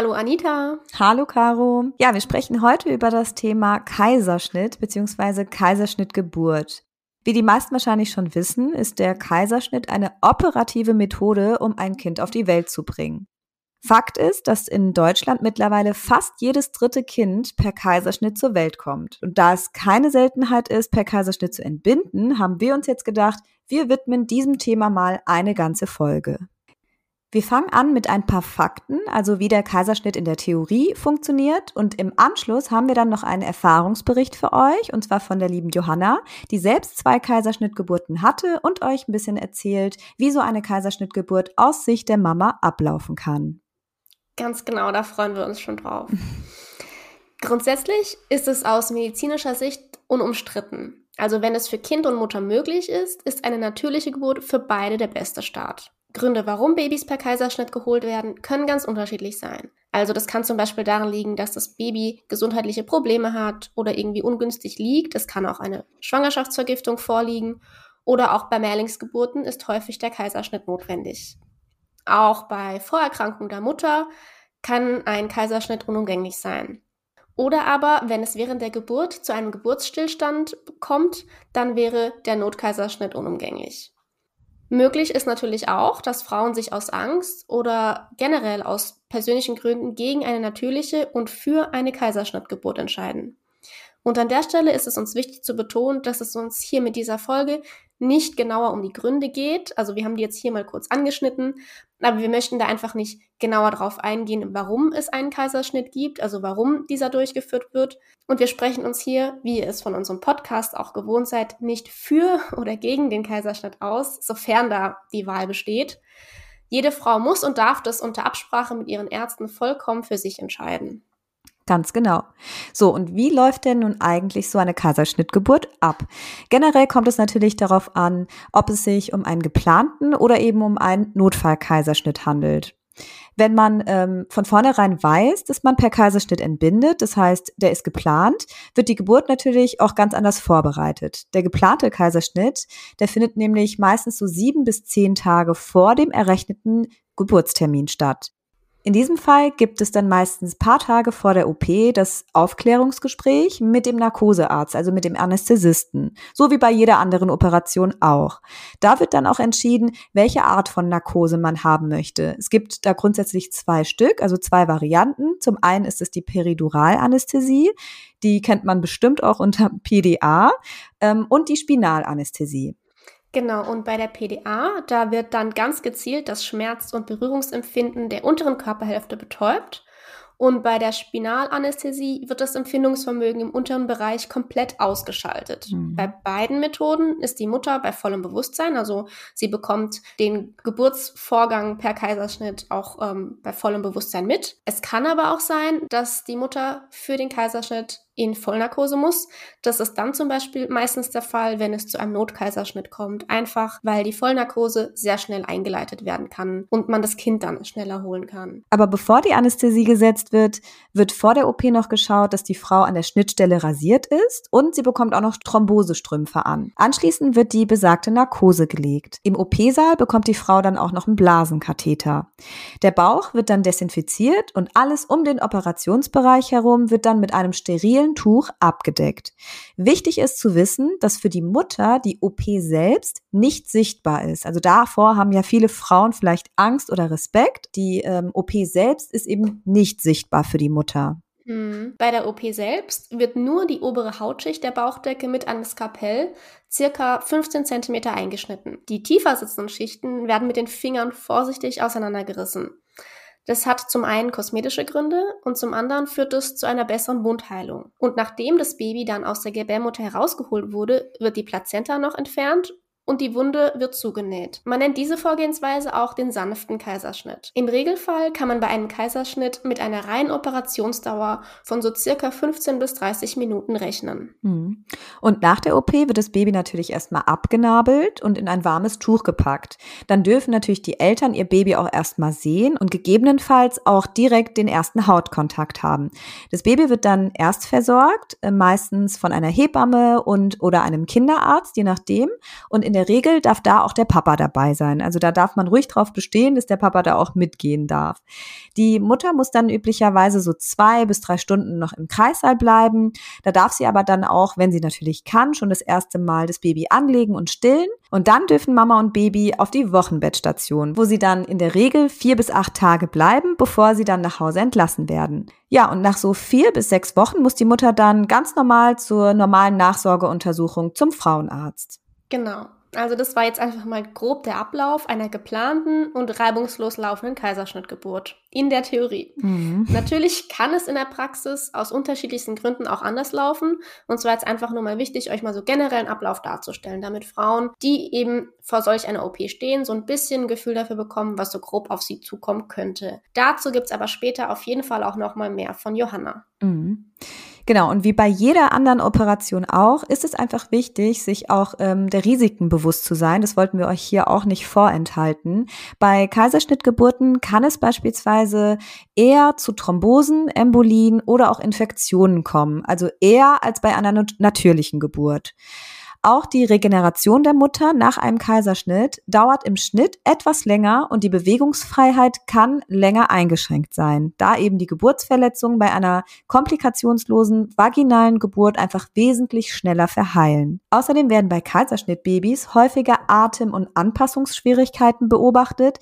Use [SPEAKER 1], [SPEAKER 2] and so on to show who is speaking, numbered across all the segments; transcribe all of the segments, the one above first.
[SPEAKER 1] Hallo Anita.
[SPEAKER 2] Hallo Caro. Ja, wir sprechen heute über das Thema Kaiserschnitt bzw. Kaiserschnittgeburt. Wie die meisten wahrscheinlich schon wissen, ist der Kaiserschnitt eine operative Methode, um ein Kind auf die Welt zu bringen. Fakt ist, dass in Deutschland mittlerweile fast jedes dritte Kind per Kaiserschnitt zur Welt kommt. Und da es keine Seltenheit ist, per Kaiserschnitt zu entbinden, haben wir uns jetzt gedacht, wir widmen diesem Thema mal eine ganze Folge. Wir fangen an mit ein paar Fakten, also wie der Kaiserschnitt in der Theorie funktioniert. Und im Anschluss haben wir dann noch einen Erfahrungsbericht für euch, und zwar von der lieben Johanna, die selbst zwei Kaiserschnittgeburten hatte und euch ein bisschen erzählt, wie so eine Kaiserschnittgeburt aus Sicht der Mama ablaufen kann.
[SPEAKER 1] Ganz genau, da freuen wir uns schon drauf. Grundsätzlich ist es aus medizinischer Sicht unumstritten. Also wenn es für Kind und Mutter möglich ist, ist eine natürliche Geburt für beide der beste Start. Gründe, warum Babys per Kaiserschnitt geholt werden, können ganz unterschiedlich sein. Also das kann zum Beispiel daran liegen, dass das Baby gesundheitliche Probleme hat oder irgendwie ungünstig liegt. Es kann auch eine Schwangerschaftsvergiftung vorliegen. Oder auch bei Mehrlingsgeburten ist häufig der Kaiserschnitt notwendig. Auch bei Vorerkrankung der Mutter kann ein Kaiserschnitt unumgänglich sein. Oder aber, wenn es während der Geburt zu einem Geburtsstillstand kommt, dann wäre der Notkaiserschnitt unumgänglich. Möglich ist natürlich auch, dass Frauen sich aus Angst oder generell aus persönlichen Gründen gegen eine natürliche und für eine Kaiserschnittgeburt entscheiden. Und an der Stelle ist es uns wichtig zu betonen, dass es uns hier mit dieser Folge nicht genauer um die Gründe geht. Also wir haben die jetzt hier mal kurz angeschnitten, aber wir möchten da einfach nicht genauer darauf eingehen, warum es einen Kaiserschnitt gibt, also warum dieser durchgeführt wird. Und wir sprechen uns hier, wie ihr es von unserem Podcast auch gewohnt seid, nicht für oder gegen den Kaiserschnitt aus, sofern da die Wahl besteht. Jede Frau muss und darf das unter Absprache mit ihren Ärzten vollkommen für sich entscheiden.
[SPEAKER 2] Ganz genau. So, und wie läuft denn nun eigentlich so eine Kaiserschnittgeburt ab? Generell kommt es natürlich darauf an, ob es sich um einen geplanten oder eben um einen Notfallkaiserschnitt handelt. Wenn man ähm, von vornherein weiß, dass man per Kaiserschnitt entbindet, das heißt, der ist geplant, wird die Geburt natürlich auch ganz anders vorbereitet. Der geplante Kaiserschnitt, der findet nämlich meistens so sieben bis zehn Tage vor dem errechneten Geburtstermin statt. In diesem Fall gibt es dann meistens paar Tage vor der OP das Aufklärungsgespräch mit dem Narkosearzt, also mit dem Anästhesisten, so wie bei jeder anderen Operation auch. Da wird dann auch entschieden, welche Art von Narkose man haben möchte. Es gibt da grundsätzlich zwei Stück, also zwei Varianten. Zum einen ist es die Periduralanästhesie, die kennt man bestimmt auch unter PDA, ähm, und die Spinalanästhesie.
[SPEAKER 1] Genau, und bei der PDA, da wird dann ganz gezielt das Schmerz- und Berührungsempfinden der unteren Körperhälfte betäubt und bei der Spinalanästhesie wird das Empfindungsvermögen im unteren Bereich komplett ausgeschaltet. Mhm. Bei beiden Methoden ist die Mutter bei vollem Bewusstsein, also sie bekommt den Geburtsvorgang per Kaiserschnitt auch ähm, bei vollem Bewusstsein mit. Es kann aber auch sein, dass die Mutter für den Kaiserschnitt in Vollnarkose muss. Das ist dann zum Beispiel meistens der Fall, wenn es zu einem Notkaiserschnitt kommt. Einfach, weil die Vollnarkose sehr schnell eingeleitet werden kann und man das Kind dann schneller holen kann.
[SPEAKER 2] Aber bevor die Anästhesie gesetzt wird, wird vor der OP noch geschaut, dass die Frau an der Schnittstelle rasiert ist und sie bekommt auch noch Thrombosestrümpfe an. Anschließend wird die besagte Narkose gelegt. Im OP-Saal bekommt die Frau dann auch noch einen Blasenkatheter. Der Bauch wird dann desinfiziert und alles um den Operationsbereich herum wird dann mit einem sterilen Tuch abgedeckt. Wichtig ist zu wissen, dass für die Mutter die OP selbst nicht sichtbar ist. Also davor haben ja viele Frauen vielleicht Angst oder Respekt. Die ähm, OP selbst ist eben nicht sichtbar für die Mutter.
[SPEAKER 1] Hm. Bei der OP selbst wird nur die obere Hautschicht der Bauchdecke mit einem Skalpell circa 15 cm eingeschnitten. Die tiefer sitzenden Schichten werden mit den Fingern vorsichtig auseinandergerissen. Das hat zum einen kosmetische Gründe und zum anderen führt es zu einer besseren Wundheilung. Und nachdem das Baby dann aus der Gebärmutter herausgeholt wurde, wird die Plazenta noch entfernt und die Wunde wird zugenäht. Man nennt diese Vorgehensweise auch den sanften Kaiserschnitt. Im Regelfall kann man bei einem Kaiserschnitt mit einer reinen Operationsdauer von so circa 15 bis 30 Minuten rechnen.
[SPEAKER 2] Hm. Und nach der OP wird das Baby natürlich erstmal abgenabelt und in ein warmes Tuch gepackt. Dann dürfen natürlich die Eltern ihr Baby auch erstmal sehen und gegebenenfalls auch direkt den ersten Hautkontakt haben. Das Baby wird dann erst versorgt, äh, meistens von einer Hebamme und oder einem Kinderarzt, je nachdem. Und in der Regel darf da auch der Papa dabei sein. Also da darf man ruhig drauf bestehen, dass der Papa da auch mitgehen darf. Die Mutter muss dann üblicherweise so zwei bis drei Stunden noch im Kreissaal bleiben. Da darf sie aber dann auch, wenn sie natürlich kann, schon das erste Mal das Baby anlegen und stillen. Und dann dürfen Mama und Baby auf die Wochenbettstation, wo sie dann in der Regel vier bis acht Tage bleiben, bevor sie dann nach Hause entlassen werden. Ja, und nach so vier bis sechs Wochen muss die Mutter dann ganz normal zur normalen Nachsorgeuntersuchung zum Frauenarzt.
[SPEAKER 1] Genau. Also das war jetzt einfach mal grob der Ablauf einer geplanten und reibungslos laufenden Kaiserschnittgeburt. In der Theorie. Mhm. Natürlich kann es in der Praxis aus unterschiedlichsten Gründen auch anders laufen. Und zwar jetzt einfach nur mal wichtig, euch mal so generell einen Ablauf darzustellen, damit Frauen, die eben vor solch einer OP stehen, so ein bisschen ein Gefühl dafür bekommen, was so grob auf sie zukommen könnte. Dazu gibt's aber später auf jeden Fall auch noch mal mehr von Johanna.
[SPEAKER 2] Mhm. Genau, und wie bei jeder anderen Operation auch, ist es einfach wichtig, sich auch ähm, der Risiken bewusst zu sein. Das wollten wir euch hier auch nicht vorenthalten. Bei Kaiserschnittgeburten kann es beispielsweise eher zu Thrombosen, Embolien oder auch Infektionen kommen. Also eher als bei einer natürlichen Geburt. Auch die Regeneration der Mutter nach einem Kaiserschnitt dauert im Schnitt etwas länger und die Bewegungsfreiheit kann länger eingeschränkt sein, da eben die Geburtsverletzungen bei einer komplikationslosen vaginalen Geburt einfach wesentlich schneller verheilen. Außerdem werden bei Kaiserschnittbabys häufiger Atem- und Anpassungsschwierigkeiten beobachtet,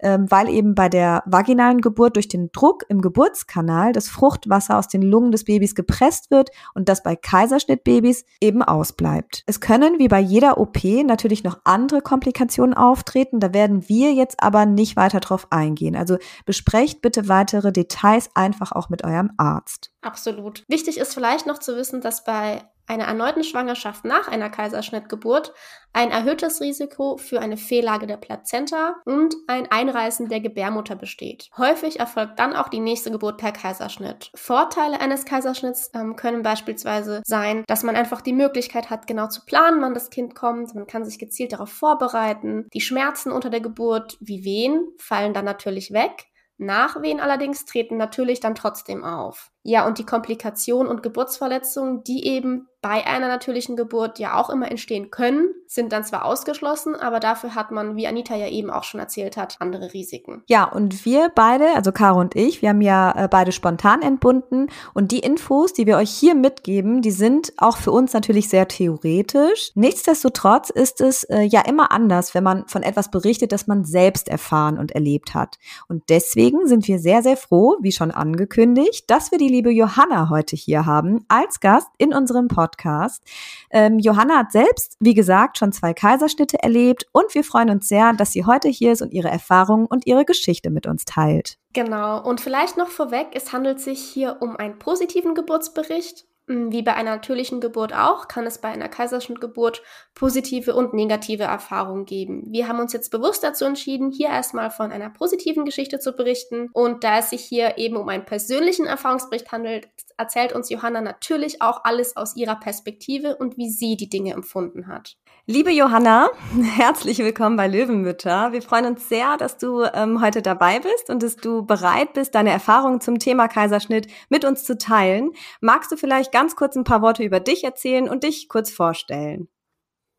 [SPEAKER 2] ähm, weil eben bei der vaginalen Geburt durch den Druck im Geburtskanal das Fruchtwasser aus den Lungen des Babys gepresst wird und das bei Kaiserschnittbabys eben ausbleibt. Es können wie bei jeder OP natürlich noch andere Komplikationen auftreten. Da werden wir jetzt aber nicht weiter drauf eingehen. Also besprecht bitte weitere Details einfach auch mit eurem Arzt.
[SPEAKER 1] Absolut. Wichtig ist vielleicht noch zu wissen, dass bei einer erneuten Schwangerschaft nach einer Kaiserschnittgeburt ein erhöhtes Risiko für eine Fehllage der Plazenta und ein Einreißen der Gebärmutter besteht. Häufig erfolgt dann auch die nächste Geburt per Kaiserschnitt. Vorteile eines Kaiserschnitts ähm, können beispielsweise sein, dass man einfach die Möglichkeit hat, genau zu planen, wann das Kind kommt. Man kann sich gezielt darauf vorbereiten. Die Schmerzen unter der Geburt wie Wehen fallen dann natürlich weg. Nachwehen allerdings treten natürlich dann trotzdem auf. Ja, und die Komplikationen und Geburtsverletzungen, die eben bei einer natürlichen Geburt ja auch immer entstehen können, sind dann zwar ausgeschlossen, aber dafür hat man, wie Anita ja eben auch schon erzählt hat, andere Risiken.
[SPEAKER 2] Ja, und wir beide, also Caro und ich, wir haben ja äh, beide spontan entbunden und die Infos, die wir euch hier mitgeben, die sind auch für uns natürlich sehr theoretisch. Nichtsdestotrotz ist es äh, ja immer anders, wenn man von etwas berichtet, das man selbst erfahren und erlebt hat. Und deswegen sind wir sehr, sehr froh, wie schon angekündigt, dass wir die liebe Johanna heute hier haben als Gast in unserem Podcast. Ähm, Johanna hat selbst, wie gesagt, schon zwei Kaiserschnitte erlebt und wir freuen uns sehr, dass sie heute hier ist und ihre Erfahrungen und ihre Geschichte mit uns teilt.
[SPEAKER 1] Genau. Und vielleicht noch vorweg, es handelt sich hier um einen positiven Geburtsbericht wie bei einer natürlichen Geburt auch, kann es bei einer Kaiserschnittgeburt positive und negative Erfahrungen geben. Wir haben uns jetzt bewusst dazu entschieden, hier erstmal von einer positiven Geschichte zu berichten. Und da es sich hier eben um einen persönlichen Erfahrungsbericht handelt, erzählt uns Johanna natürlich auch alles aus ihrer Perspektive und wie sie die Dinge empfunden hat.
[SPEAKER 2] Liebe Johanna, herzlich willkommen bei Löwenmütter. Wir freuen uns sehr, dass du ähm, heute dabei bist und dass du bereit bist, deine Erfahrungen zum Thema Kaiserschnitt mit uns zu teilen. Magst du vielleicht ganz kurz ein paar Worte über dich erzählen und dich kurz vorstellen?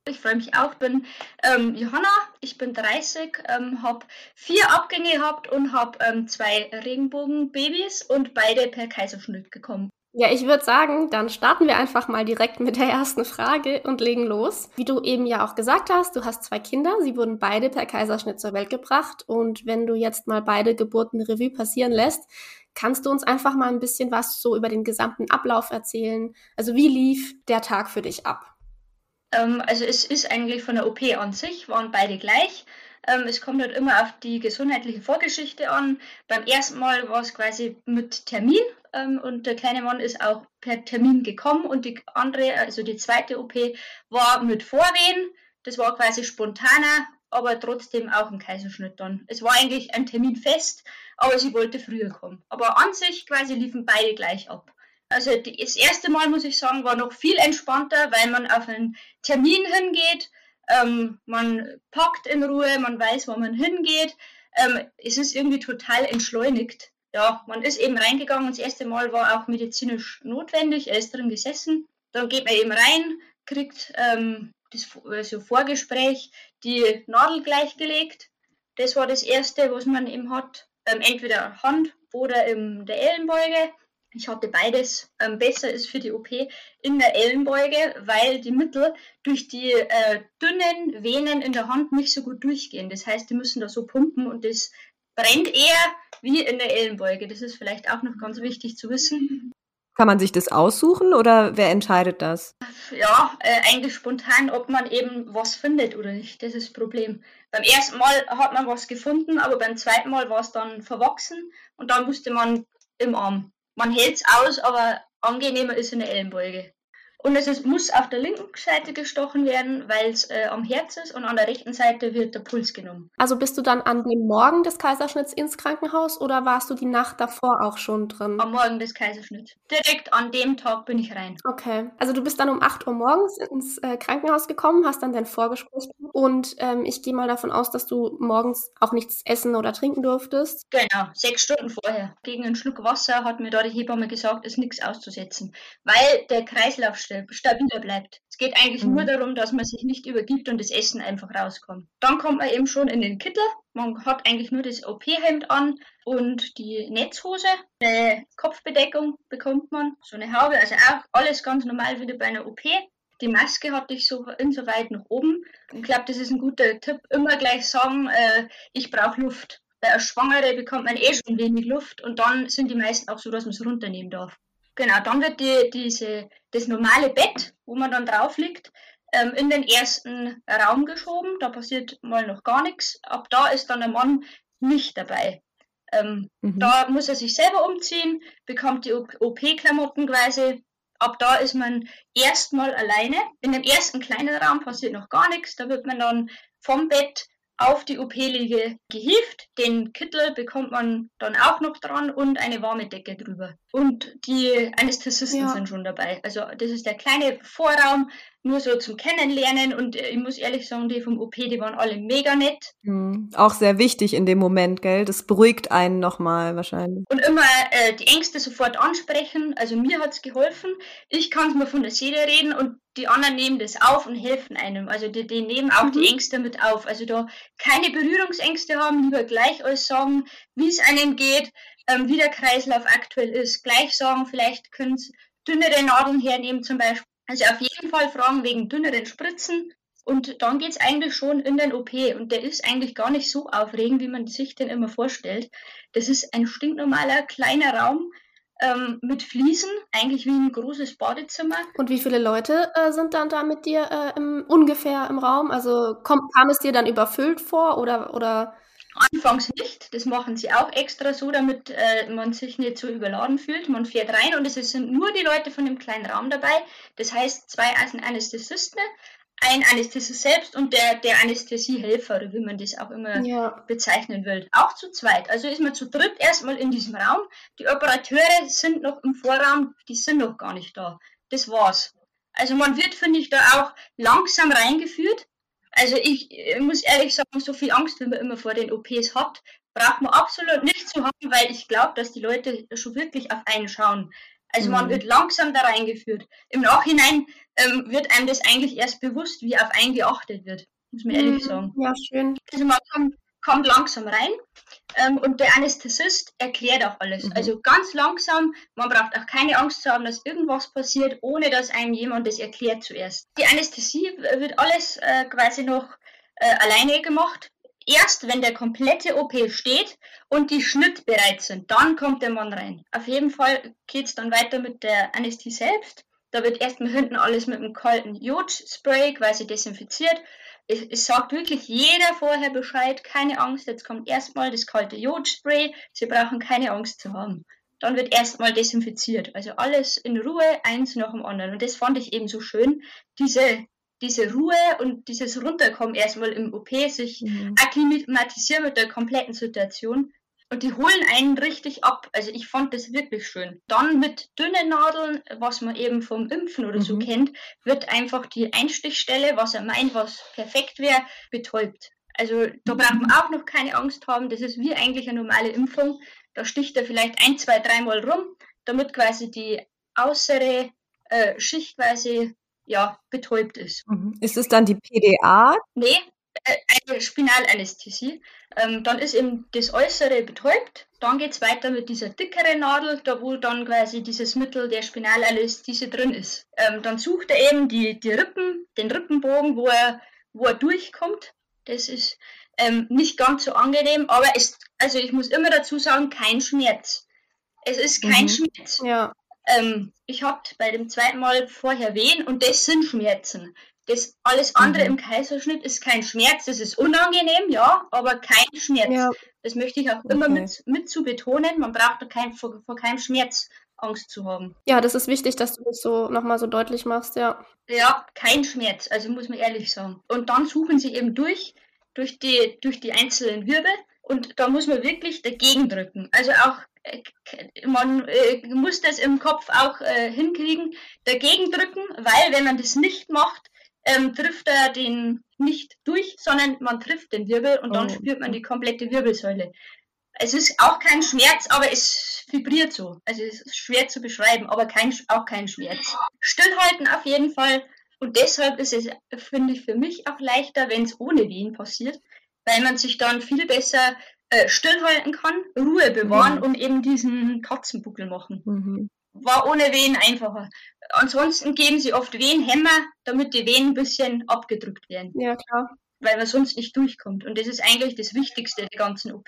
[SPEAKER 3] Ich freue mich auch. Ich bin ähm, Johanna, ich bin 30, ähm, habe vier Abgänge gehabt und habe ähm, zwei Regenbogenbabys und beide per Kaiserschnitt gekommen.
[SPEAKER 1] Ja, ich würde sagen, dann starten wir einfach mal direkt mit der ersten Frage und legen los. Wie du eben ja auch gesagt hast, du hast zwei Kinder, sie wurden beide per Kaiserschnitt zur Welt gebracht und wenn du jetzt mal beide Geburten Revue passieren lässt, kannst du uns einfach mal ein bisschen was so über den gesamten Ablauf erzählen? Also wie lief der Tag für dich ab?
[SPEAKER 3] Ähm, also es ist eigentlich von der OP an sich, waren beide gleich. Ähm, es kommt halt immer auf die gesundheitliche Vorgeschichte an. Beim ersten Mal war es quasi mit Termin ähm, und der kleine Mann ist auch per Termin gekommen und die andere, also die zweite OP, war mit Vorwehen. Das war quasi spontaner, aber trotzdem auch ein Kaiserschnitt dann. Es war eigentlich ein Termin fest, aber sie wollte früher kommen. Aber an sich quasi liefen beide gleich ab. Also das erste Mal, muss ich sagen, war noch viel entspannter, weil man auf einen Termin hingeht, ähm, man packt in Ruhe, man weiß, wo man hingeht. Ähm, es ist irgendwie total entschleunigt. Ja, man ist eben reingegangen. Das erste Mal war auch medizinisch notwendig. Er ist drin gesessen. Dann geht man eben rein, kriegt ähm, das also Vorgespräch, die Nadel gleichgelegt. Das war das erste, was man eben hat. Ähm, entweder Hand oder in der Ellenbeuge. Ich hatte beides. Ähm, besser ist für die OP in der Ellenbeuge, weil die Mittel durch die äh, dünnen Venen in der Hand nicht so gut durchgehen. Das heißt, die müssen da so pumpen und das brennt eher wie in der Ellenbeuge. Das ist vielleicht auch noch ganz wichtig zu wissen.
[SPEAKER 2] Kann man sich das aussuchen oder wer entscheidet das?
[SPEAKER 3] Ja, äh, eigentlich spontan, ob man eben was findet oder nicht. Das ist das Problem. Beim ersten Mal hat man was gefunden, aber beim zweiten Mal war es dann verwachsen und dann musste man im Arm man hält es aus, aber angenehmer ist in der Ellenbeuge. Und es ist, muss auf der linken Seite gestochen werden, weil es äh, am Herz ist und an der rechten Seite wird der Puls genommen.
[SPEAKER 1] Also bist du dann an dem Morgen des Kaiserschnitts ins Krankenhaus oder warst du die Nacht davor auch schon drin?
[SPEAKER 3] Am Morgen des Kaiserschnitts. Direkt an dem Tag bin ich rein.
[SPEAKER 1] Okay. Also du bist dann um 8 Uhr morgens ins äh, Krankenhaus gekommen, hast dann dein Vorgespräch und ähm, ich gehe mal davon aus, dass du morgens auch nichts essen oder trinken durftest.
[SPEAKER 3] Genau, sechs Stunden vorher. Gegen einen Schluck Wasser hat mir da die Hebamme gesagt, ist nichts auszusetzen, weil der Kreislauf stabiler bleibt. Es geht eigentlich mhm. nur darum, dass man sich nicht übergibt und das Essen einfach rauskommt. Dann kommt man eben schon in den Kittel. Man hat eigentlich nur das OP-Hemd an und die Netzhose. Eine Kopfbedeckung bekommt man, so eine Haube, also auch alles ganz normal wieder bei einer OP. Die Maske hatte ich so insoweit nach oben. Ich glaube, das ist ein guter Tipp. Immer gleich sagen, äh, ich brauche Luft. Bei einer Schwangere bekommt man eh schon wenig Luft und dann sind die meisten auch so, dass man es runternehmen darf. Genau, dann wird die, diese, das normale Bett, wo man dann drauf liegt, ähm, in den ersten Raum geschoben. Da passiert mal noch gar nichts. Ab da ist dann der Mann nicht dabei. Ähm, mhm. Da muss er sich selber umziehen, bekommt die OP-Klamotten quasi. Ab da ist man erstmal alleine. In dem ersten kleinen Raum passiert noch gar nichts. Da wird man dann vom Bett auf die OP-Liege gehievt. Den Kittel bekommt man dann auch noch dran und eine warme Decke drüber. Und die Anästhesisten ja. sind schon dabei. Also das ist der kleine Vorraum, nur so zum Kennenlernen. Und äh, ich muss ehrlich sagen, die vom OP, die waren alle mega nett.
[SPEAKER 2] Mhm. Auch sehr wichtig in dem Moment, gell? Das beruhigt einen nochmal wahrscheinlich.
[SPEAKER 3] Und immer äh, die Ängste sofort ansprechen. Also mir hat es geholfen. Ich kann es mir von der Seele reden und die anderen nehmen das auf und helfen einem. Also die, die nehmen auch mhm. die Ängste mit auf. Also da keine Berührungsängste haben, lieber gleich alles sagen, wie es einem geht, ähm, wie der Kreislauf aktuell ist. Gleich sagen, vielleicht können Sie dünnere Nadeln hernehmen zum Beispiel. Also auf jeden Fall fragen wegen dünneren Spritzen. Und dann geht es eigentlich schon in den OP. Und der ist eigentlich gar nicht so aufregend, wie man sich den immer vorstellt. Das ist ein stinknormaler kleiner Raum ähm, mit Fliesen, eigentlich wie ein großes Badezimmer.
[SPEAKER 1] Und wie viele Leute äh, sind dann da mit dir äh, im, ungefähr im Raum? Also kommt, kam es dir dann überfüllt vor oder, oder
[SPEAKER 3] Anfangs nicht. Das machen sie auch extra so, damit äh, man sich nicht so überladen fühlt. Man fährt rein und es sind nur die Leute von dem kleinen Raum dabei. Das heißt, zwei Anästhesisten, ein Anästhesist selbst und der, der Anästhesiehelfer, wie man das auch immer ja. bezeichnen will. Auch zu zweit. Also ist man zu dritt erstmal in diesem Raum. Die Operateure sind noch im Vorraum, die sind noch gar nicht da. Das war's. Also man wird, finde ich, da auch langsam reingeführt. Also ich, ich muss ehrlich sagen, so viel Angst, wie man immer vor den OPs hat, braucht man absolut nicht zu haben, weil ich glaube, dass die Leute schon wirklich auf einen schauen. Also mhm. man wird langsam da reingeführt. Im Nachhinein ähm, wird einem das eigentlich erst bewusst, wie auf einen geachtet wird, muss man ehrlich mhm. sagen.
[SPEAKER 1] Ja, schön.
[SPEAKER 3] Also man kommt, kommt langsam rein ähm, und der Anästhesist erklärt auch alles. Mhm. Also ganz langsam, man braucht auch keine Angst zu haben, dass irgendwas passiert, ohne dass einem jemand das erklärt zuerst. Die Anästhesie wird alles äh, quasi noch äh, alleine gemacht. Erst wenn der komplette OP steht und die Schnitt bereit sind, dann kommt der Mann rein. Auf jeden Fall geht es dann weiter mit der Anästhesie selbst. Da wird erstmal hinten alles mit einem kalten Jodspray quasi desinfiziert es, es sagt wirklich jeder vorher Bescheid, keine Angst, jetzt kommt erstmal das kalte Jodspray, Sie brauchen keine Angst zu haben. Dann wird erstmal desinfiziert, also alles in Ruhe, eins nach dem anderen. Und das fand ich eben so schön, diese diese Ruhe und dieses Runterkommen erstmal im OP, sich mhm. akklimatisieren mit der kompletten Situation. Und die holen einen richtig ab. Also ich fand das wirklich schön. Dann mit dünnen Nadeln, was man eben vom Impfen oder mhm. so kennt, wird einfach die Einstichstelle, was er meint, was perfekt wäre, betäubt. Also da braucht man auch noch keine Angst haben. Das ist wie eigentlich eine normale Impfung. Da sticht er vielleicht ein, zwei, dreimal rum, damit quasi die äußere äh, Schicht quasi ja, betäubt ist.
[SPEAKER 2] Mhm. Ist es dann die PDA?
[SPEAKER 3] Nee, äh, eine Spinalanästhesie. Ähm, dann ist eben das Äußere betäubt. Dann geht es weiter mit dieser dickeren Nadel, da wo dann quasi dieses Mittel der Spinalanästhesie drin ist. Ähm, dann sucht er eben die, die Rippen, den Rippenbogen, wo er, wo er durchkommt. Das ist ähm, nicht ganz so angenehm, aber es, also ich muss immer dazu sagen, kein Schmerz. Es ist kein mhm. Schmerz.
[SPEAKER 1] Ja.
[SPEAKER 3] Ähm, ich hatte bei dem zweiten Mal vorher Wehen und das sind Schmerzen. Das alles andere mhm. im Kaiserschnitt ist kein Schmerz, das ist unangenehm, ja, aber kein Schmerz. Ja. Das möchte ich auch okay. immer mit, mit zu betonen. Man braucht kein, vor, vor keinem Schmerz Angst zu haben.
[SPEAKER 1] Ja, das ist wichtig, dass du das so nochmal so deutlich machst, ja.
[SPEAKER 3] Ja, kein Schmerz, also muss man ehrlich sagen. Und dann suchen sie eben durch, durch die, durch die einzelnen Wirbel und da muss man wirklich dagegen drücken. Also auch, äh, man äh, muss das im Kopf auch äh, hinkriegen, dagegen drücken, weil wenn man das nicht macht, ähm, trifft er den nicht durch, sondern man trifft den Wirbel und oh. dann spürt man die komplette Wirbelsäule. Es ist auch kein Schmerz, aber es vibriert so. Also es ist schwer zu beschreiben, aber kein, auch kein Schmerz. Stillhalten auf jeden Fall. Und deshalb ist es, finde ich, für mich auch leichter, wenn es ohne Wehen passiert, weil man sich dann viel besser äh, stillhalten kann, Ruhe bewahren mhm. und eben diesen Katzenbuckel machen. Mhm war ohne Wehen einfacher. Ansonsten geben sie oft Wehenhämmer, damit die Wehen ein bisschen abgedrückt werden.
[SPEAKER 1] Ja, klar.
[SPEAKER 3] Weil man sonst nicht durchkommt. Und das ist eigentlich das Wichtigste der ganzen OP.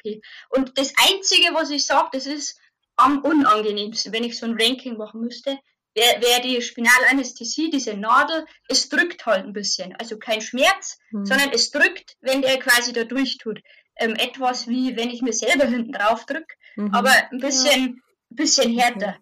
[SPEAKER 3] Und das Einzige, was ich sage, das ist am unangenehmsten, wenn ich so ein Ranking machen müsste, wäre wär die Spinalanästhesie, diese Nadel, es drückt halt ein bisschen. Also kein Schmerz, hm. sondern es drückt, wenn der quasi da durchtut. Ähm, etwas wie wenn ich mir selber hinten drauf drücke, mhm. aber ein bisschen, ja. bisschen härter. Okay.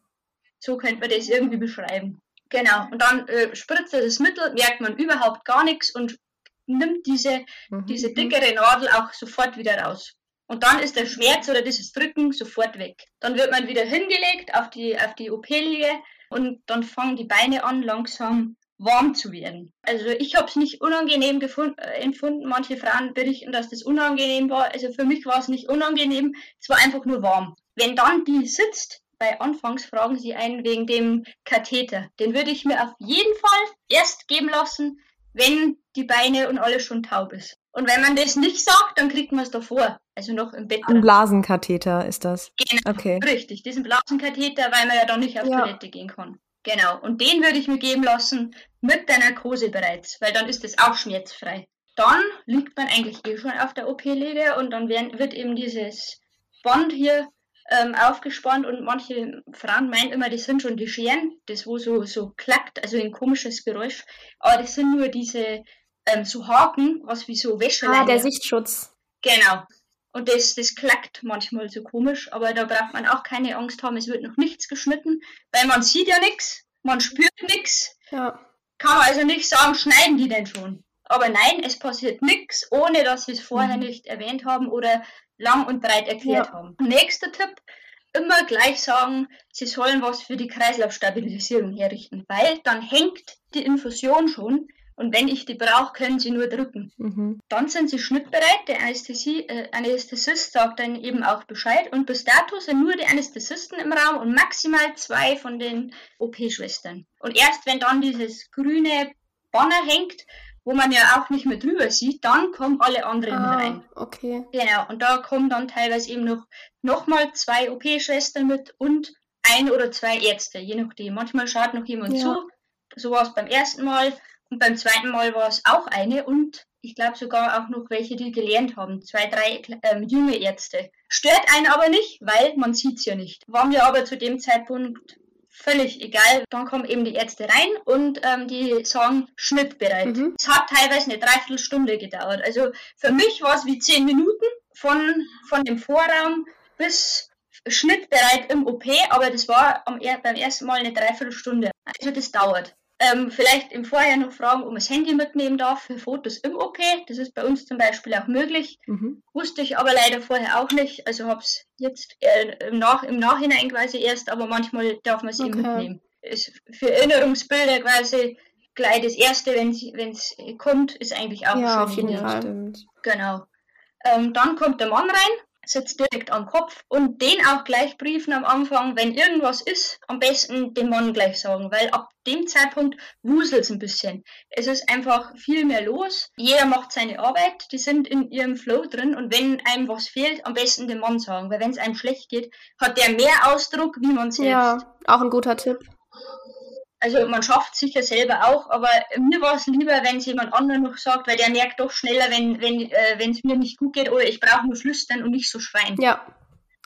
[SPEAKER 3] So könnte man das irgendwie beschreiben. Genau. Und dann äh, spritzt er das Mittel, merkt man überhaupt gar nichts und nimmt diese, mhm. diese dickere Nadel auch sofort wieder raus. Und dann ist der Schmerz oder dieses Drücken sofort weg. Dann wird man wieder hingelegt auf die, auf die OP-Liege und dann fangen die Beine an, langsam warm zu werden. Also ich habe es nicht unangenehm gefunden, äh, empfunden. Manche Frauen berichten, dass das unangenehm war. Also für mich war es nicht unangenehm, es war einfach nur warm. Wenn dann die sitzt, bei Anfangs fragen sie einen wegen dem Katheter. Den würde ich mir auf jeden Fall erst geben lassen, wenn die Beine und alles schon taub ist. Und wenn man das nicht sagt, dann kriegt man es davor, also noch im Bett.
[SPEAKER 2] Ein Blasenkatheter ist das.
[SPEAKER 3] Genau, okay. richtig. Diesen Blasenkatheter, weil man ja dann nicht auf ja. Toilette gehen kann. Genau. Und den würde ich mir geben lassen mit der Narkose bereits, weil dann ist es auch schmerzfrei. Dann liegt man eigentlich eh schon auf der OP-Liege und dann werden, wird eben dieses Band hier ähm, aufgespannt und manche Frauen meinen immer, das sind schon die Scheren, das wo so, so klackt, also ein komisches Geräusch. Aber das sind nur diese ähm, so Haken, was wie so Wäscheleine.
[SPEAKER 1] Ah, der Sichtschutz.
[SPEAKER 3] Genau. Und das, das klackt manchmal so komisch, aber da braucht man auch keine Angst haben, es wird noch nichts geschnitten, weil man sieht ja nichts, man spürt nichts.
[SPEAKER 1] Ja.
[SPEAKER 3] Kann man also nicht sagen, schneiden die denn schon. Aber nein, es passiert nichts, ohne dass sie es vorher mhm. nicht erwähnt haben oder lang und breit erklärt ja. haben. Nächster Tipp, immer gleich sagen, sie sollen was für die Kreislaufstabilisierung herrichten, weil dann hängt die Infusion schon und wenn ich die brauche, können sie nur drücken. Mhm. Dann sind sie schnittbereit. Der Anästhesie, äh, Anästhesist sagt dann eben auch Bescheid. Und bis dato sind nur die Anästhesisten im Raum und maximal zwei von den OP-Schwestern. Und erst wenn dann dieses grüne Banner hängt, wo man ja auch nicht mehr drüber sieht, dann kommen alle anderen ah, rein.
[SPEAKER 1] Okay.
[SPEAKER 3] Genau, und da kommen dann teilweise eben noch nochmal zwei OP-Schwestern mit und ein oder zwei Ärzte, je nachdem. Manchmal schaut noch jemand ja. zu. So war es beim ersten Mal und beim zweiten Mal war es auch eine und ich glaube sogar auch noch welche, die gelernt haben. Zwei, drei ähm, junge Ärzte. Stört einen aber nicht, weil man sieht es ja nicht. War mir aber zu dem Zeitpunkt völlig egal. Dann kommen eben die Ärzte rein und ähm, die sagen schnittbereit. Mhm. Es hat teilweise eine Dreiviertelstunde gedauert. Also für mich war es wie zehn Minuten von, von dem Vorraum bis schnittbereit im OP, aber das war am, beim ersten Mal eine Dreiviertelstunde. Also das dauert. Ähm, vielleicht im Vorher noch fragen, ob man das Handy mitnehmen darf für Fotos im OP. Das ist bei uns zum Beispiel auch möglich. Mhm. Wusste ich aber leider vorher auch nicht. Also habe es jetzt äh, im, Nach im Nachhinein quasi erst, aber manchmal darf man es okay. eben mitnehmen. Ist für Erinnerungsbilder quasi gleich das Erste, wenn es kommt, ist eigentlich auch
[SPEAKER 1] ja, schön. Auf jeden Fall.
[SPEAKER 3] Genau. Ähm, dann kommt der Mann rein sitzt direkt am Kopf und den auch gleich briefen am Anfang, wenn irgendwas ist, am besten dem Mann gleich sagen, weil ab dem Zeitpunkt wuselt es ein bisschen. Es ist einfach viel mehr los. Jeder macht seine Arbeit, die sind in ihrem Flow drin und wenn einem was fehlt, am besten dem Mann sagen, weil wenn es einem schlecht geht, hat der mehr Ausdruck, wie man selbst.
[SPEAKER 1] Ja, auch ein guter Tipp.
[SPEAKER 3] Also man schafft sicher selber auch, aber mir war es lieber, wenn es jemand anderen noch sagt, weil der merkt doch schneller, wenn wenn äh, es mir nicht gut geht oder ich brauche nur flüstern und nicht so schreien.
[SPEAKER 1] Ja,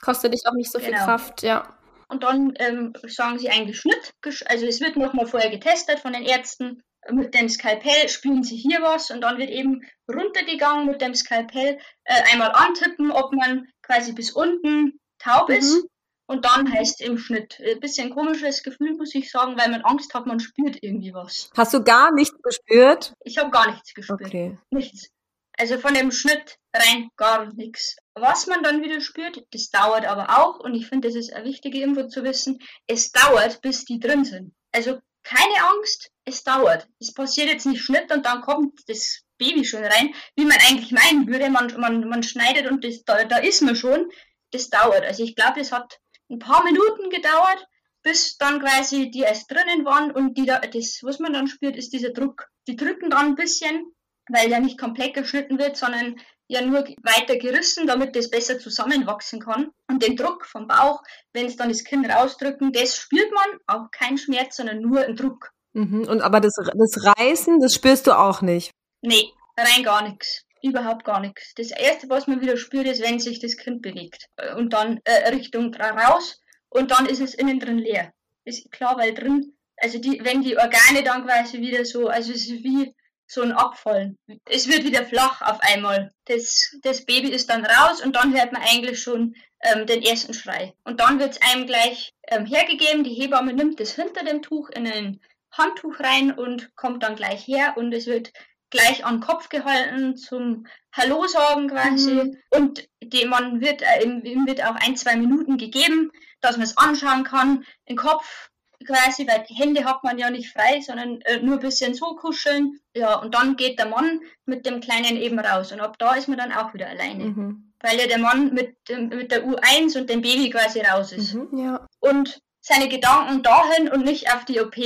[SPEAKER 1] kostet dich auch nicht so genau. viel Kraft, ja.
[SPEAKER 3] Und dann ähm, sagen sie eigentlich Schnitt, also es wird nochmal vorher getestet von den Ärzten. Mit dem Skalpell spüren sie hier was und dann wird eben runtergegangen mit dem Skalpell, äh, einmal antippen, ob man quasi bis unten taub mhm. ist und dann heißt im Schnitt. Ein bisschen komisches Gefühl, muss ich sagen, weil man Angst hat, man spürt irgendwie was.
[SPEAKER 2] Hast du gar nichts gespürt?
[SPEAKER 3] Ich habe gar nichts gespürt. Okay. Nichts. Also von dem Schnitt rein gar nichts. Was man dann wieder spürt, das dauert aber auch. Und ich finde, das ist eine wichtige Info zu wissen. Es dauert, bis die drin sind. Also keine Angst, es dauert. Es passiert jetzt nicht Schnitt und dann kommt das Baby schon rein, wie man eigentlich meinen würde. Man, man, man schneidet und das, da, da ist man schon. Das dauert. Also ich glaube, es hat ein paar Minuten gedauert, bis dann quasi die erst drinnen waren und die da, das, was man dann spürt, ist dieser Druck. Die drücken dann ein bisschen, weil ja nicht komplett geschnitten wird, sondern ja nur weiter gerissen, damit das besser zusammenwachsen kann. Und den Druck vom Bauch, wenn es dann das Kind rausdrücken, das spürt man, auch kein Schmerz, sondern nur ein Druck.
[SPEAKER 2] Mhm, und aber das, das Reißen, das spürst du auch nicht?
[SPEAKER 3] Nee, rein gar nichts überhaupt gar nichts. Das Erste, was man wieder spürt, ist, wenn sich das Kind bewegt. Und dann äh, Richtung raus und dann ist es innen drin leer. Ist klar, weil drin, also die, wenn die Organe dann quasi wieder so, also es ist wie so ein Abfallen. Es wird wieder flach auf einmal. Das, das Baby ist dann raus und dann hört man eigentlich schon ähm, den ersten Schrei. Und dann wird es einem gleich ähm, hergegeben. Die Hebamme nimmt es hinter dem Tuch in ein Handtuch rein und kommt dann gleich her und es wird gleich an den Kopf gehalten zum Hallo sagen quasi. Mhm. Und dem man wird, äh, ihm wird auch ein, zwei Minuten gegeben, dass man es anschauen kann. Den Kopf quasi, weil Hände hat man ja nicht frei, sondern äh, nur ein bisschen so kuscheln. Ja, und dann geht der Mann mit dem Kleinen eben raus. Und ab da ist man dann auch wieder alleine. Mhm. Weil ja der Mann mit, mit der U1 und dem Baby quasi raus ist.
[SPEAKER 1] Mhm, ja.
[SPEAKER 3] Und seine Gedanken dahin und nicht auf die OP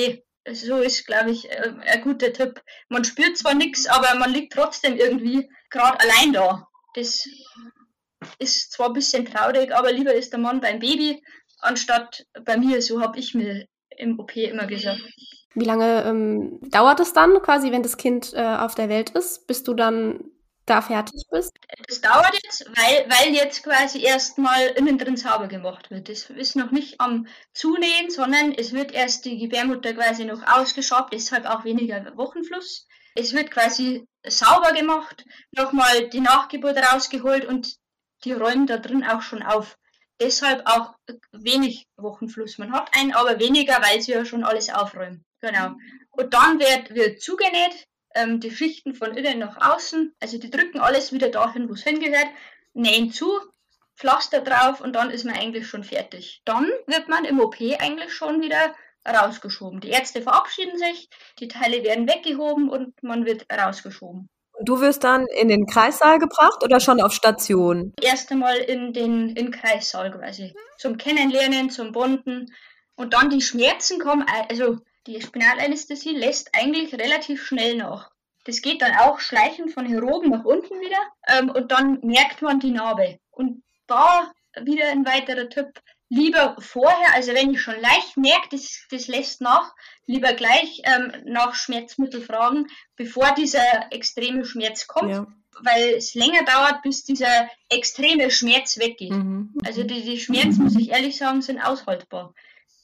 [SPEAKER 3] so ist, glaube ich, äh, ein guter Tipp. Man spürt zwar nichts, aber man liegt trotzdem irgendwie gerade allein da. Das ist zwar ein bisschen traurig, aber lieber ist der Mann beim Baby anstatt bei mir. So habe ich mir im OP immer gesagt.
[SPEAKER 1] Wie lange ähm, dauert es dann quasi, wenn das Kind äh, auf der Welt ist, bis du dann da fertig bist?
[SPEAKER 3] Das dauert jetzt, weil, weil jetzt quasi erstmal innen drin sauber gemacht wird. Das ist noch nicht am Zunähen, sondern es wird erst die Gebärmutter quasi noch ausgeschabt, deshalb auch weniger Wochenfluss. Es wird quasi sauber gemacht, nochmal die Nachgeburt rausgeholt und die räumen da drin auch schon auf. Deshalb auch wenig Wochenfluss. Man hat einen, aber weniger, weil sie ja schon alles aufräumen. Genau. Und dann wird, wird zugenäht, ähm, die Schichten von innen nach außen. Also die drücken alles wieder dahin, wo es hingehört, nähen zu, Pflaster drauf und dann ist man eigentlich schon fertig. Dann wird man im OP eigentlich schon wieder rausgeschoben. Die Ärzte verabschieden sich, die Teile werden weggehoben und man wird rausgeschoben.
[SPEAKER 2] Und du wirst dann in den Kreissaal gebracht oder schon auf Station?
[SPEAKER 3] Erst einmal in den in Kreissaal quasi. Zum Kennenlernen, zum Bonden. Und dann die Schmerzen kommen, also die Spinalanästhesie lässt eigentlich relativ schnell nach. Das geht dann auch schleichend von hier oben nach unten wieder ähm, und dann merkt man die Narbe. Und da wieder ein weiterer Tipp, lieber vorher, also wenn ich schon leicht merke, das, das lässt nach, lieber gleich ähm, nach Schmerzmittel fragen, bevor dieser extreme Schmerz kommt. Ja. Weil es länger dauert, bis dieser extreme Schmerz weggeht. Mhm. Also die, die Schmerzen, muss ich ehrlich sagen, sind aushaltbar.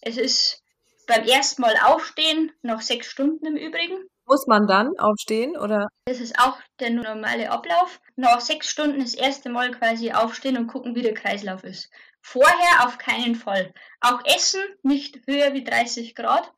[SPEAKER 3] Es ist beim ersten Mal aufstehen, nach sechs Stunden im Übrigen.
[SPEAKER 2] Muss man dann aufstehen oder?
[SPEAKER 3] Das ist auch der normale Ablauf. Nach sechs Stunden das erste Mal quasi aufstehen und gucken, wie der Kreislauf ist. Vorher auf keinen Fall. Auch Essen nicht höher wie 30 Grad,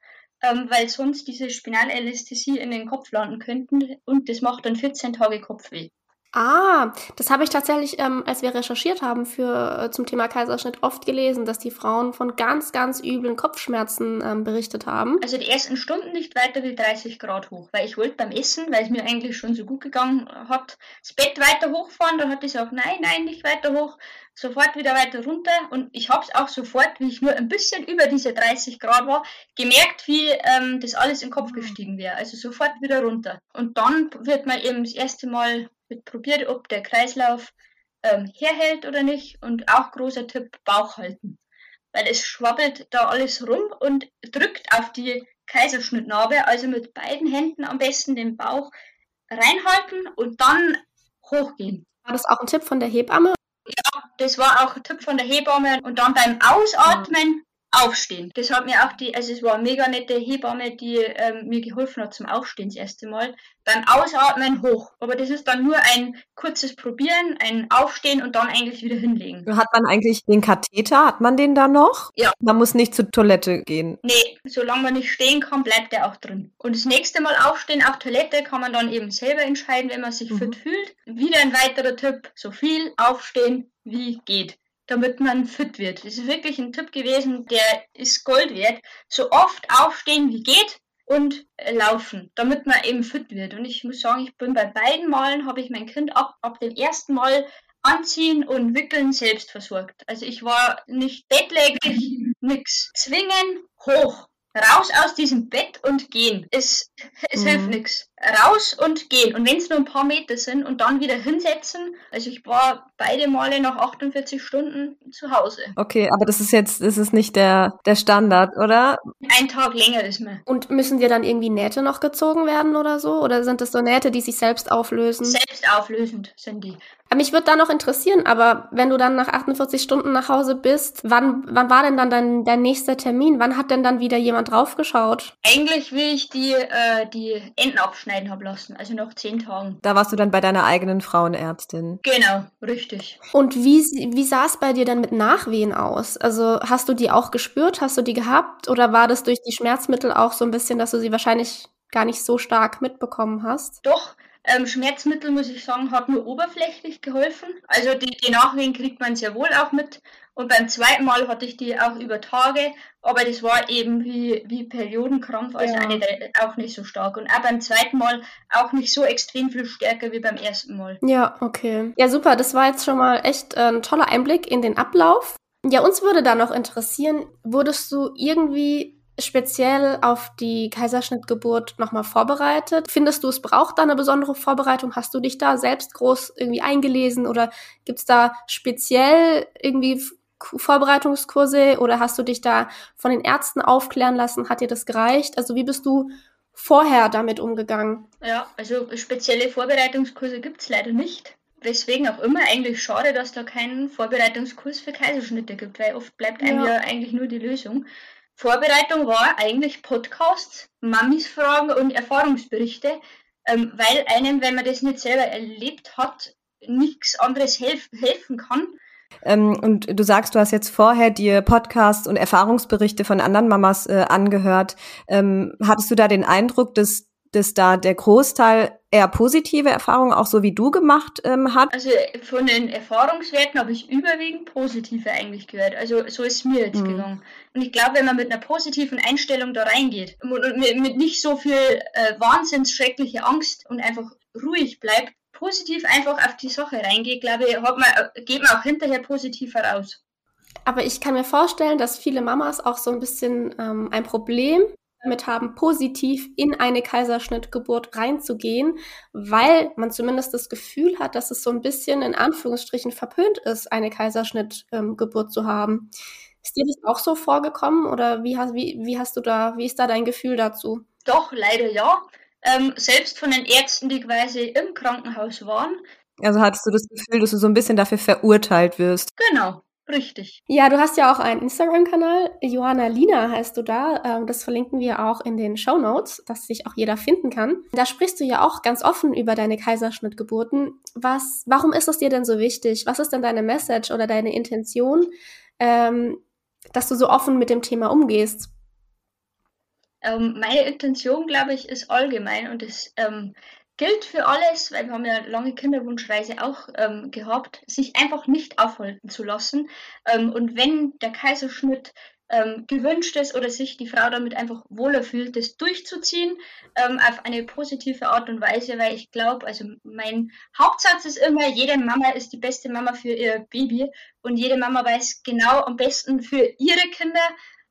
[SPEAKER 3] ähm, weil sonst diese Spinalanästhesie in den Kopf landen könnten und das macht dann 14 Tage Kopfweh.
[SPEAKER 1] Ah, das habe ich tatsächlich, ähm, als wir recherchiert haben für äh, zum Thema Kaiserschnitt, oft gelesen, dass die Frauen von ganz, ganz üblen Kopfschmerzen ähm, berichtet haben.
[SPEAKER 3] Also die ersten Stunden nicht weiter wie 30 Grad hoch, weil ich wollte beim Essen, weil es mir eigentlich schon so gut gegangen hat, das Bett weiter hochfahren. Da hat ich gesagt, nein, nein, nicht weiter hoch, sofort wieder weiter runter. Und ich habe es auch sofort, wie ich nur ein bisschen über diese 30 Grad war, gemerkt, wie ähm, das alles in den Kopf gestiegen wäre. Also sofort wieder runter. Und dann wird man eben das erste Mal wird probiert, ob der Kreislauf ähm, herhält oder nicht. Und auch großer Tipp, Bauch halten. Weil es schwabbelt da alles rum und drückt auf die Kaiserschnittnarbe. Also mit beiden Händen am besten den Bauch reinhalten und dann hochgehen.
[SPEAKER 1] War das auch ein Tipp von der Hebamme?
[SPEAKER 3] Ja, das war auch ein Tipp von der Hebamme. Und dann beim Ausatmen Aufstehen. Das hat mir auch die, also es war eine mega nette Hebamme, die ähm, mir geholfen hat zum Aufstehen das erste Mal. Beim Ausatmen hoch. Aber das ist dann nur ein kurzes Probieren, ein Aufstehen und dann eigentlich wieder hinlegen.
[SPEAKER 2] Hat man eigentlich den Katheter? Hat man den da noch?
[SPEAKER 3] Ja.
[SPEAKER 2] Man muss nicht zur Toilette gehen.
[SPEAKER 3] Nee, solange man nicht stehen kann, bleibt der auch drin. Und das nächste Mal aufstehen auf Toilette kann man dann eben selber entscheiden, wenn man sich mhm. fit fühlt. Wieder ein weiterer Tipp, so viel aufstehen wie geht damit man fit wird. Das ist wirklich ein Tipp gewesen, der ist Gold wert. So oft aufstehen wie geht und äh, laufen, damit man eben fit wird. Und ich muss sagen, ich bin bei beiden Malen, habe ich mein Kind ab, ab dem ersten Mal anziehen und wickeln selbst versorgt. Also ich war nicht bettlägerig, nix. Zwingen, hoch. Raus aus diesem Bett und gehen. Es, es mhm. hilft nichts. Raus und gehen. Und wenn es nur ein paar Meter sind und dann wieder hinsetzen. Also ich war beide Male nach 48 Stunden zu Hause.
[SPEAKER 2] Okay, aber das ist jetzt, das ist nicht der, der Standard, oder?
[SPEAKER 3] Ein Tag länger ist mir.
[SPEAKER 1] Und müssen dir dann irgendwie Nähte noch gezogen werden oder so? Oder sind das so Nähte, die sich selbst auflösen?
[SPEAKER 3] Selbst auflösend sind die.
[SPEAKER 1] Mich würde da noch interessieren, aber wenn du dann nach 48 Stunden nach Hause bist, wann, wann war denn dann dein, dein nächster Termin? Wann hat denn dann wieder jemand draufgeschaut?
[SPEAKER 3] Eigentlich will ich die, äh, die Enden abschneiden haben lassen, also nach zehn Tagen.
[SPEAKER 2] Da warst du dann bei deiner eigenen Frauenärztin.
[SPEAKER 3] Genau, richtig.
[SPEAKER 1] Und wie, wie sah es bei dir denn mit Nachwehen aus? Also hast du die auch gespürt? Hast du die gehabt? Oder war das durch die Schmerzmittel auch so ein bisschen, dass du sie wahrscheinlich gar nicht so stark mitbekommen hast?
[SPEAKER 3] Doch, ähm, Schmerzmittel, muss ich sagen, hat nur oberflächlich geholfen. Also die, die Nachwehen kriegt man sehr wohl auch mit. Und beim zweiten Mal hatte ich die auch über Tage, aber das war eben wie, wie Periodenkrampf, also ja. eine, auch nicht so stark. Und auch beim zweiten Mal auch nicht so extrem viel stärker wie beim ersten Mal.
[SPEAKER 1] Ja, okay. Ja, super. Das war jetzt schon mal echt äh, ein toller Einblick in den Ablauf. Ja, uns würde da noch interessieren, wurdest du irgendwie speziell auf die Kaiserschnittgeburt nochmal vorbereitet? Findest du, es braucht da eine besondere Vorbereitung? Hast du dich da selbst groß irgendwie eingelesen oder gibt's da speziell irgendwie Vorbereitungskurse oder hast du dich da von den Ärzten aufklären lassen? Hat dir das gereicht? Also wie bist du vorher damit umgegangen?
[SPEAKER 3] Ja, also spezielle Vorbereitungskurse gibt's leider nicht. Weswegen auch immer eigentlich schade, dass da keinen Vorbereitungskurs für Kaiserschnitte gibt, weil oft bleibt einem ja, ja eigentlich nur die Lösung. Vorbereitung war eigentlich Podcasts, Mamis Fragen und Erfahrungsberichte, ähm, weil einem, wenn man das nicht selber erlebt hat, nichts anderes helf helfen kann.
[SPEAKER 2] Ähm, und du sagst, du hast jetzt vorher dir Podcasts und Erfahrungsberichte von anderen Mamas äh, angehört. Ähm, hattest du da den Eindruck, dass dass da der Großteil eher positive Erfahrungen, auch so wie du gemacht ähm, hat?
[SPEAKER 3] Also von den Erfahrungswerten habe ich überwiegend positive eigentlich gehört. Also so ist mir jetzt mhm. gegangen. Und ich glaube, wenn man mit einer positiven Einstellung da reingeht und mit, mit nicht so viel äh, wahnsinnsschreckliche Angst und einfach ruhig bleibt, positiv einfach auf die Sache reingeht, glaube ich, hat man, geht man auch hinterher positiv heraus.
[SPEAKER 1] Aber ich kann mir vorstellen, dass viele Mamas auch so ein bisschen ähm, ein Problem damit haben, positiv in eine Kaiserschnittgeburt reinzugehen, weil man zumindest das Gefühl hat, dass es so ein bisschen in Anführungsstrichen verpönt ist, eine Kaiserschnittgeburt ähm, zu haben. Ist dir das auch so vorgekommen oder wie hast, wie, wie hast du da, wie ist da dein Gefühl dazu?
[SPEAKER 3] Doch, leider ja. Ähm, selbst von den Ärzten, die quasi im Krankenhaus waren.
[SPEAKER 2] Also hattest du das Gefühl, dass du so ein bisschen dafür verurteilt wirst?
[SPEAKER 3] Genau, Richtig.
[SPEAKER 1] Ja, du hast ja auch einen Instagram-Kanal. Johanna Lina heißt du da. Ähm, das verlinken wir auch in den Show Notes, dass sich auch jeder finden kann. Da sprichst du ja auch ganz offen über deine Kaiserschnittgeburten. Was, warum ist es dir denn so wichtig? Was ist denn deine Message oder deine Intention, ähm, dass du so offen mit dem Thema umgehst?
[SPEAKER 3] Ähm, meine Intention, glaube ich, ist allgemein und es ähm, gilt für alles, weil wir haben ja lange Kinderwunschreise auch ähm, gehabt, sich einfach nicht aufhalten zu lassen. Ähm, und wenn der Kaiserschnitt ähm, gewünscht ist oder sich die Frau damit einfach wohler fühlt, das durchzuziehen ähm, auf eine positive Art und Weise, weil ich glaube, also mein Hauptsatz ist immer, jede Mama ist die beste Mama für ihr Baby und jede Mama weiß genau am besten für ihre Kinder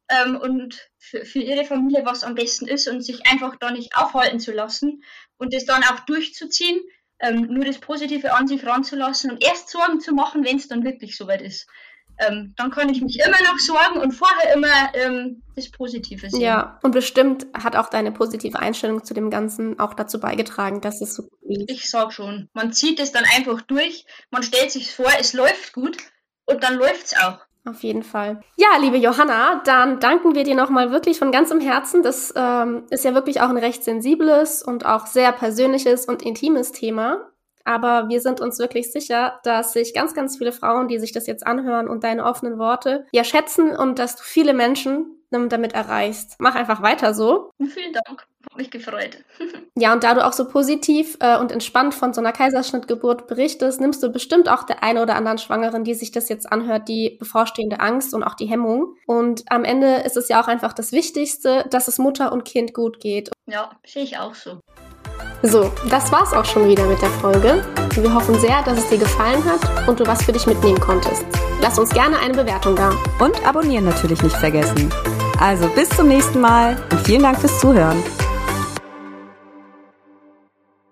[SPEAKER 3] ähm, und für, für ihre Familie, was am besten ist und sich einfach da nicht aufhalten zu lassen und das dann auch durchzuziehen, ähm, nur das Positive an sich ranzulassen und erst Sorgen zu machen, wenn es dann wirklich soweit ist ähm, dann kann ich mich immer noch sorgen und vorher immer ähm, das Positive sehen.
[SPEAKER 1] Ja, und bestimmt hat auch deine positive Einstellung zu dem Ganzen auch dazu beigetragen, dass es so gut
[SPEAKER 3] ist. Ich sag schon, man zieht es dann einfach durch, man stellt sich vor, es läuft gut und dann läuft es auch.
[SPEAKER 1] Auf jeden Fall. Ja, liebe Johanna, dann danken wir dir nochmal wirklich von ganzem Herzen. Das ähm, ist ja wirklich auch ein recht sensibles und auch sehr persönliches und intimes Thema. Aber wir sind uns wirklich sicher, dass sich ganz, ganz viele Frauen, die sich das jetzt anhören und deine offenen Worte ja schätzen und dass du viele Menschen damit erreichst. Mach einfach weiter so.
[SPEAKER 3] Vielen Dank. Mich gefreut.
[SPEAKER 1] ja, und da du auch so positiv äh, und entspannt von so einer Kaiserschnittgeburt berichtest, nimmst du bestimmt auch der eine oder anderen Schwangeren, die sich das jetzt anhört, die bevorstehende Angst und auch die Hemmung. Und am Ende ist es ja auch einfach das Wichtigste, dass es Mutter und Kind gut geht.
[SPEAKER 3] Ja, sehe ich auch so.
[SPEAKER 1] So, das war's auch schon wieder mit der Folge. Wir hoffen sehr, dass es dir gefallen hat und du was für dich mitnehmen konntest. Lass uns gerne eine Bewertung da.
[SPEAKER 2] Und abonnieren natürlich nicht vergessen. Also bis zum nächsten Mal und vielen Dank fürs Zuhören.